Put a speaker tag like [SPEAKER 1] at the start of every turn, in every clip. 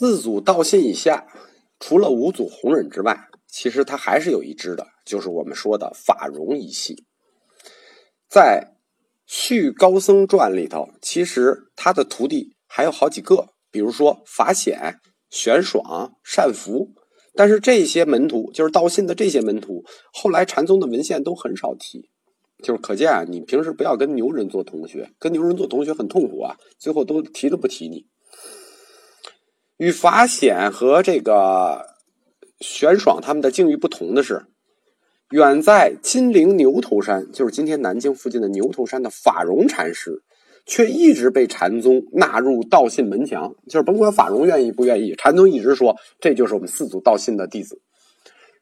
[SPEAKER 1] 四祖道信以下，除了五祖弘忍之外，其实他还是有一支的，就是我们说的法融一系。在《续高僧传》里头，其实他的徒弟还有好几个，比如说法显、玄爽、善福。但是这些门徒，就是道信的这些门徒，后来禅宗的文献都很少提。就是可见啊，你平时不要跟牛人做同学，跟牛人做同学很痛苦啊，最后都提都不提你。与法显和这个玄爽他们的境遇不同的是，远在金陵牛头山，就是今天南京附近的牛头山的法融禅师，却一直被禅宗纳入道信门墙。就是甭管法融愿意不愿意，禅宗一直说这就是我们四祖道信的弟子，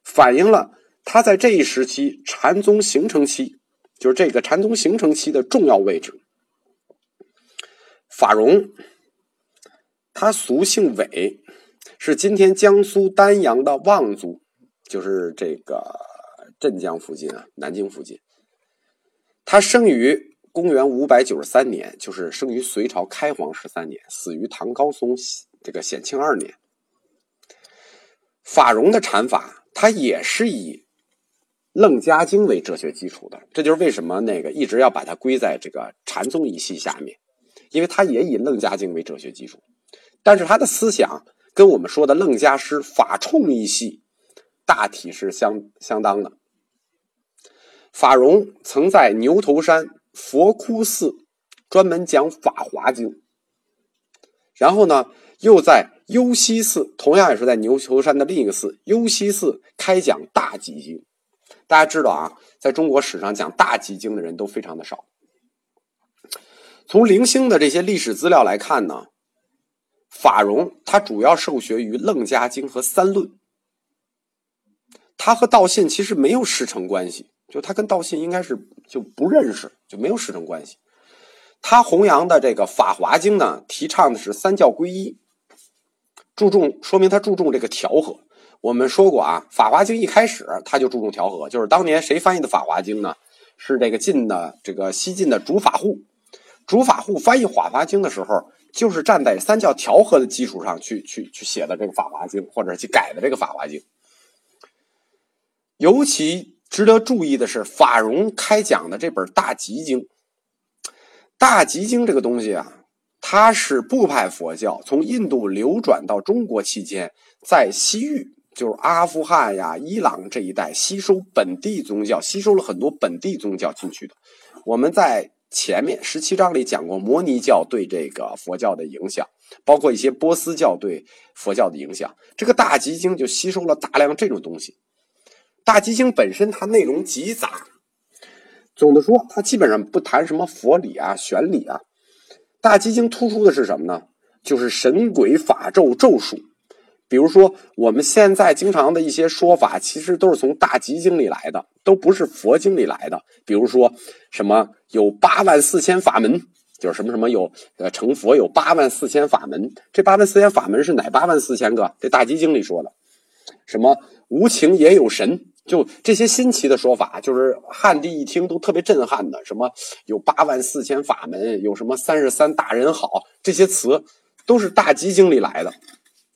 [SPEAKER 1] 反映了他在这一时期禅宗形成期，就是这个禅宗形成期的重要位置。法融。他俗姓韦，是今天江苏丹阳的望族，就是这个镇江附近啊，南京附近。他生于公元五百九十三年，就是生于隋朝开皇十三年，死于唐高宗这个显庆二年。法融的禅法，他也是以《楞伽经》为哲学基础的，这就是为什么那个一直要把它归在这个禅宗一系下面，因为他也以《楞伽经》为哲学基础。但是他的思想跟我们说的楞伽师法冲一系大体是相相当的。法融曾在牛头山佛窟寺专门讲《法华经》，然后呢，又在幽西寺，同样也是在牛头山的另一个寺幽西寺开讲《大集经》。大家知道啊，在中国史上讲《大集经》的人都非常的少。从零星的这些历史资料来看呢。法融他主要受学于《楞伽经》和《三论》，他和道信其实没有师承关系，就他跟道信应该是就不认识，就没有师承关系。他弘扬的这个《法华经》呢，提倡的是三教归一，注重说明他注重这个调和。我们说过啊，《法华经》一开始他就注重调和，就是当年谁翻译的《法华经》呢？是这个晋的这个西晋的竺法护，竺法护翻译《法华经》的时候。就是站在三教调和的基础上去去去写的这个《法华经》，或者去改的这个《法华经》。尤其值得注意的是，法融开讲的这本《大集经》。《大集经》这个东西啊，它是部派佛教从印度流转到中国期间，在西域，就是阿富汗呀、伊朗这一带吸收本地宗教，吸收了很多本地宗教进去的。我们在。前面十七章里讲过摩尼教对这个佛教的影响，包括一些波斯教对佛教的影响。这个大集经就吸收了大量这种东西。大集经本身它内容极杂，总的说，它基本上不谈什么佛理啊、玄理啊。大集经突出的是什么呢？就是神鬼法咒咒术。比如说，我们现在经常的一些说法，其实都是从大集经里来的，都不是佛经里来的。比如说，什么有八万四千法门，就是什么什么有呃成佛有八万四千法门，这八万四千法门是哪八万四千个？这大集经里说的。什么无情也有神，就这些新奇的说法，就是汉地一听都特别震撼的。什么有八万四千法门，有什么三十三大人好，这些词都是大集经里来的。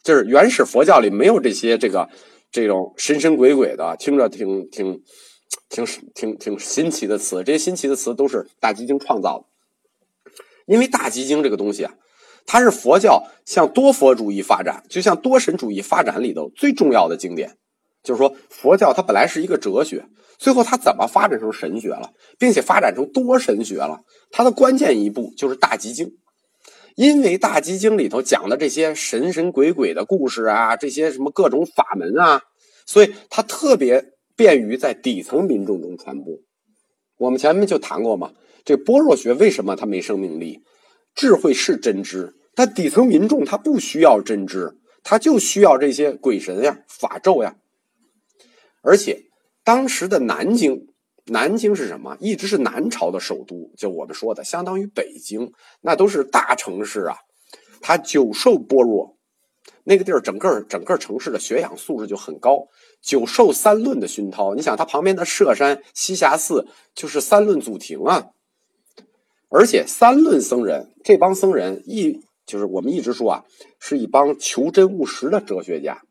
[SPEAKER 1] 就是原始佛教里没有这些这个这种神神鬼鬼的，听着挺挺挺挺挺新奇的词。这些新奇的词都是大集经创造的。因为大集经这个东西啊，它是佛教向多佛主义发展，就像多神主义发展里头最重要的经典。就是说，佛教它本来是一个哲学，最后它怎么发展成神学了，并且发展成多神学了？它的关键一步就是大集经。因为大集经里头讲的这些神神鬼鬼的故事啊，这些什么各种法门啊，所以它特别便于在底层民众中传播。我们前面就谈过嘛，这般若学为什么它没生命力？智慧是真知，但底层民众他不需要真知，他就需要这些鬼神呀、法咒呀。而且当时的南京。南京是什么？一直是南朝的首都，就我们说的，相当于北京，那都是大城市啊。它久受般若，那个地儿整个整个城市的学养素质就很高，久受三论的熏陶。你想，它旁边的舍山栖霞寺就是三论祖庭啊。而且三论僧人这帮僧人一就是我们一直说啊，是一帮求真务实的哲学家，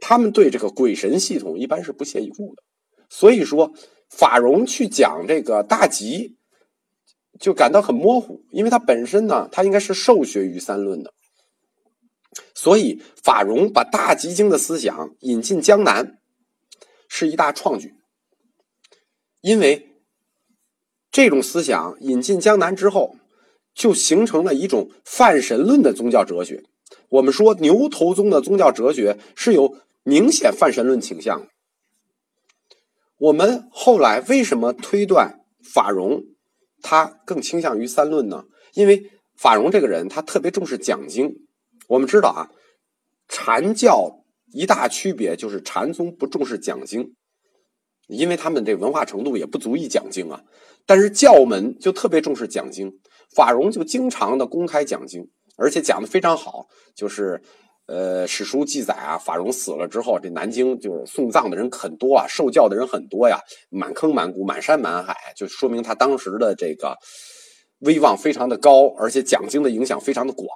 [SPEAKER 1] 他们对这个鬼神系统一般是不屑一顾的。所以说，法融去讲这个大吉，就感到很模糊，因为他本身呢，他应该是受学于三论的。所以法融把大吉经的思想引进江南，是一大创举。因为这种思想引进江南之后，就形成了一种泛神论的宗教哲学。我们说牛头宗的宗教哲学是有明显泛神论倾向的。我们后来为什么推断法融他更倾向于三论呢？因为法融这个人他特别重视讲经。我们知道啊，禅教一大区别就是禅宗不重视讲经，因为他们这文化程度也不足以讲经啊。但是教门就特别重视讲经，法融就经常的公开讲经，而且讲的非常好。就是呃，史书记载啊，法融死了之后，这南京就是送葬的人很多啊，受教的人很多呀，满坑满谷、满山满海，就说明他当时的这个威望非常的高，而且讲经的影响非常的广。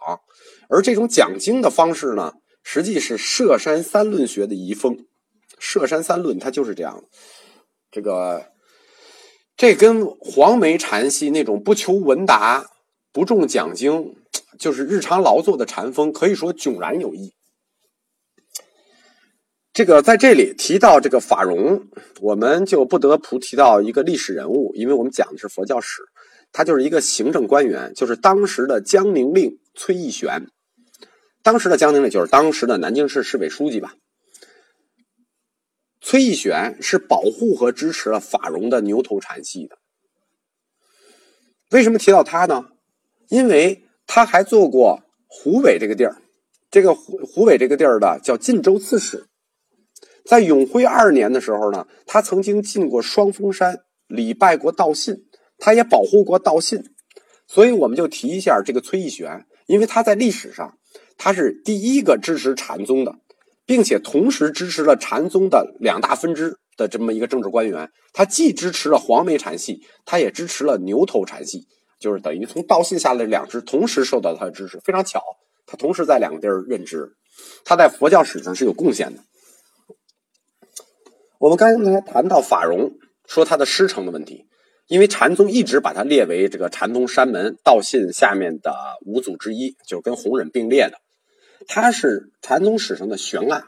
[SPEAKER 1] 而这种讲经的方式呢，实际是舍山三论学的遗风。舍山三论它就是这样，这个这跟黄梅禅系那种不求闻达、不重讲经，就是日常劳作的禅风，可以说迥然有异。这个在这里提到这个法融，我们就不得不提到一个历史人物，因为我们讲的是佛教史，他就是一个行政官员，就是当时的江宁令崔义玄。当时的江宁令就是当时的南京市市委书记吧。崔义玄是保护和支持了法融的牛头禅系的。为什么提到他呢？因为他还做过湖北这个地儿，这个湖湖北这个地儿的叫晋州刺史。在永徽二年的时候呢，他曾经进过双峰山，礼拜过道信，他也保护过道信。所以我们就提一下这个崔义玄，因为他在历史上。他是第一个支持禅宗的，并且同时支持了禅宗的两大分支的这么一个政治官员。他既支持了黄梅禅系，他也支持了牛头禅系，就是等于从道信下来两支同时受到他的支持。非常巧，他同时在两个地儿任职，他在佛教史上是有贡献的。我们刚才谈到法融，说他的师承的问题，因为禅宗一直把他列为这个禅宗山门道信下面的五祖之一，就是跟弘忍并列的。他是禅宗史上的悬案，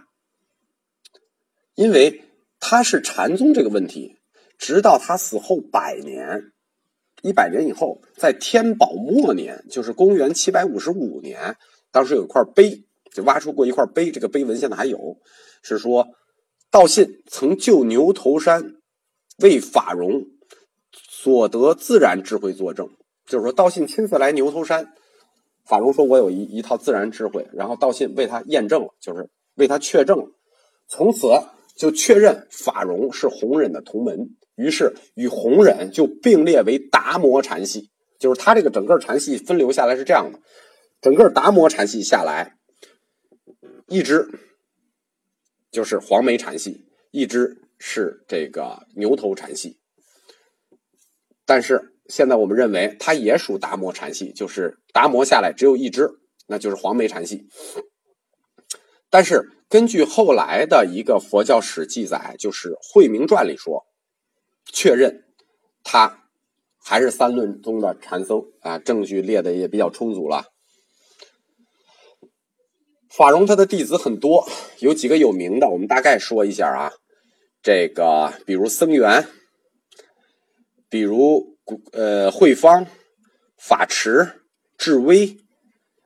[SPEAKER 1] 因为他是禅宗这个问题，直到他死后百年，一百年以后，在天宝末年，就是公元七百五十五年，当时有一块碑，就挖出过一块碑，这个碑文现在还有，是说道信曾就牛头山为法融所得自然智慧作证，就是说道信亲自来牛头山。法融说：“我有一一套自然智慧，然后道信为他验证了，就是为他确证了，从此就确认法融是弘忍的同门，于是与弘忍就并列为达摩禅系。就是他这个整个禅系分流下来是这样的，整个达摩禅系下来，一支就是黄梅禅系，一支是这个牛头禅系，但是。”现在我们认为它也属达摩禅系，就是达摩下来只有一支，那就是黄梅禅系。但是根据后来的一个佛教史记载，就是《慧明传》里说，确认他还是三论宗的禅僧啊，证据列的也比较充足了。法融他的弟子很多，有几个有名的，我们大概说一下啊。这个比如僧元，比如。呃，慧方、法持、智威，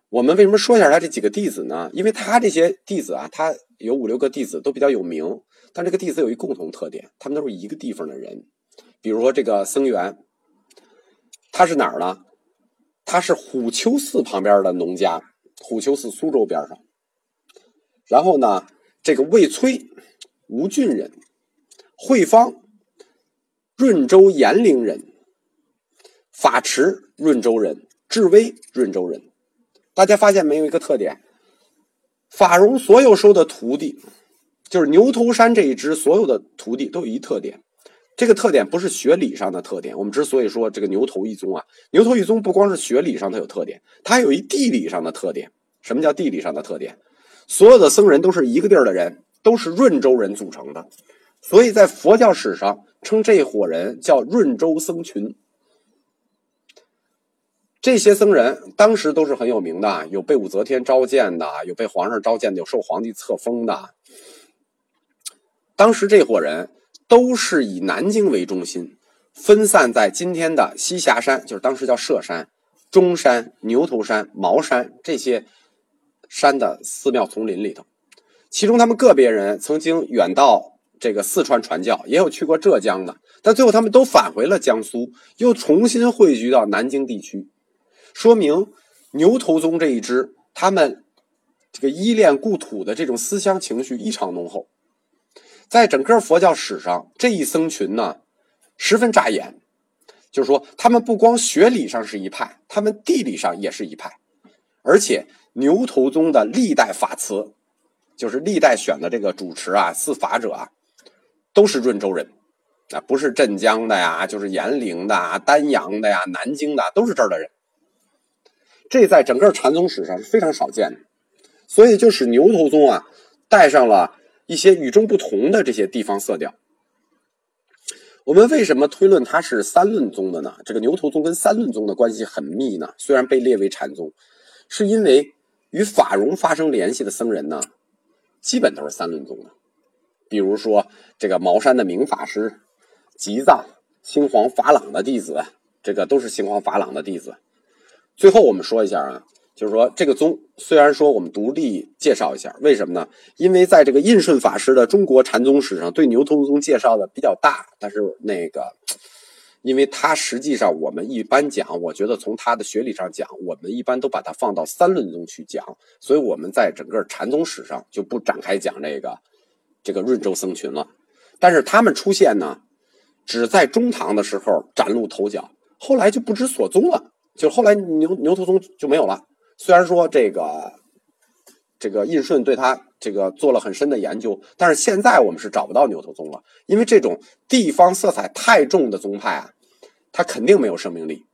[SPEAKER 1] 我们为什么说一下他这几个弟子呢？因为他这些弟子啊，他有五六个弟子都比较有名，但这个弟子有一共同特点，他们都是一个地方的人。比如说这个僧元，他是哪儿呢？他是虎丘寺旁边的农家，虎丘寺苏州边上。然后呢，这个魏崔，吴郡人；慧方，润州延陵人。法持润州人，智威润州人。大家发现没有一个特点？法融所有收的徒弟，就是牛头山这一支所有的徒弟都有一特点，这个特点不是学理上的特点。我们之所以说这个牛头一宗啊，牛头一宗不光是学理上它有特点，它还有一地理上的特点。什么叫地理上的特点？所有的僧人都是一个地儿的人，都是润州人组成的，所以在佛教史上称这伙人叫润州僧群。这些僧人当时都是很有名的，有被武则天召见的，有被皇上召见的，有受皇帝册封的。当时这伙人都是以南京为中心，分散在今天的栖霞山，就是当时叫舍山、中山、牛头山、茅山这些山的寺庙丛林里头。其中，他们个别人曾经远到这个四川传教，也有去过浙江的，但最后他们都返回了江苏，又重新汇聚到南京地区。说明牛头宗这一支，他们这个依恋故土的这种思乡情绪异常浓厚。在整个佛教史上，这一僧群呢十分扎眼，就是说他们不光学理上是一派，他们地理上也是一派。而且牛头宗的历代法慈，就是历代选的这个主持啊、四法者啊，都是润州人啊，不是镇江的呀，就是延陵的、啊丹阳的呀、南京的，都是这儿的人。这在整个禅宗史上是非常少见的，所以就使牛头宗啊带上了一些与众不同的这些地方色调。我们为什么推论它是三论宗的呢？这个牛头宗跟三论宗的关系很密呢？虽然被列为禅宗，是因为与法融发生联系的僧人呢，基本都是三论宗的。比如说这个茅山的明法师、吉藏、青黄法朗的弟子，这个都是青黄法朗的弟子。最后我们说一下啊，就是说这个宗虽然说我们独立介绍一下，为什么呢？因为在这个印顺法师的中国禅宗史上，对牛头宗介绍的比较大，但是那个，因为他实际上我们一般讲，我觉得从他的学理上讲，我们一般都把它放到三论宗去讲，所以我们在整个禅宗史上就不展开讲这个这个润州僧群了。但是他们出现呢，只在中唐的时候崭露头角，后来就不知所踪了。就后来牛牛头宗就没有了。虽然说这个这个印顺对他这个做了很深的研究，但是现在我们是找不到牛头宗了，因为这种地方色彩太重的宗派啊，它肯定没有生命力。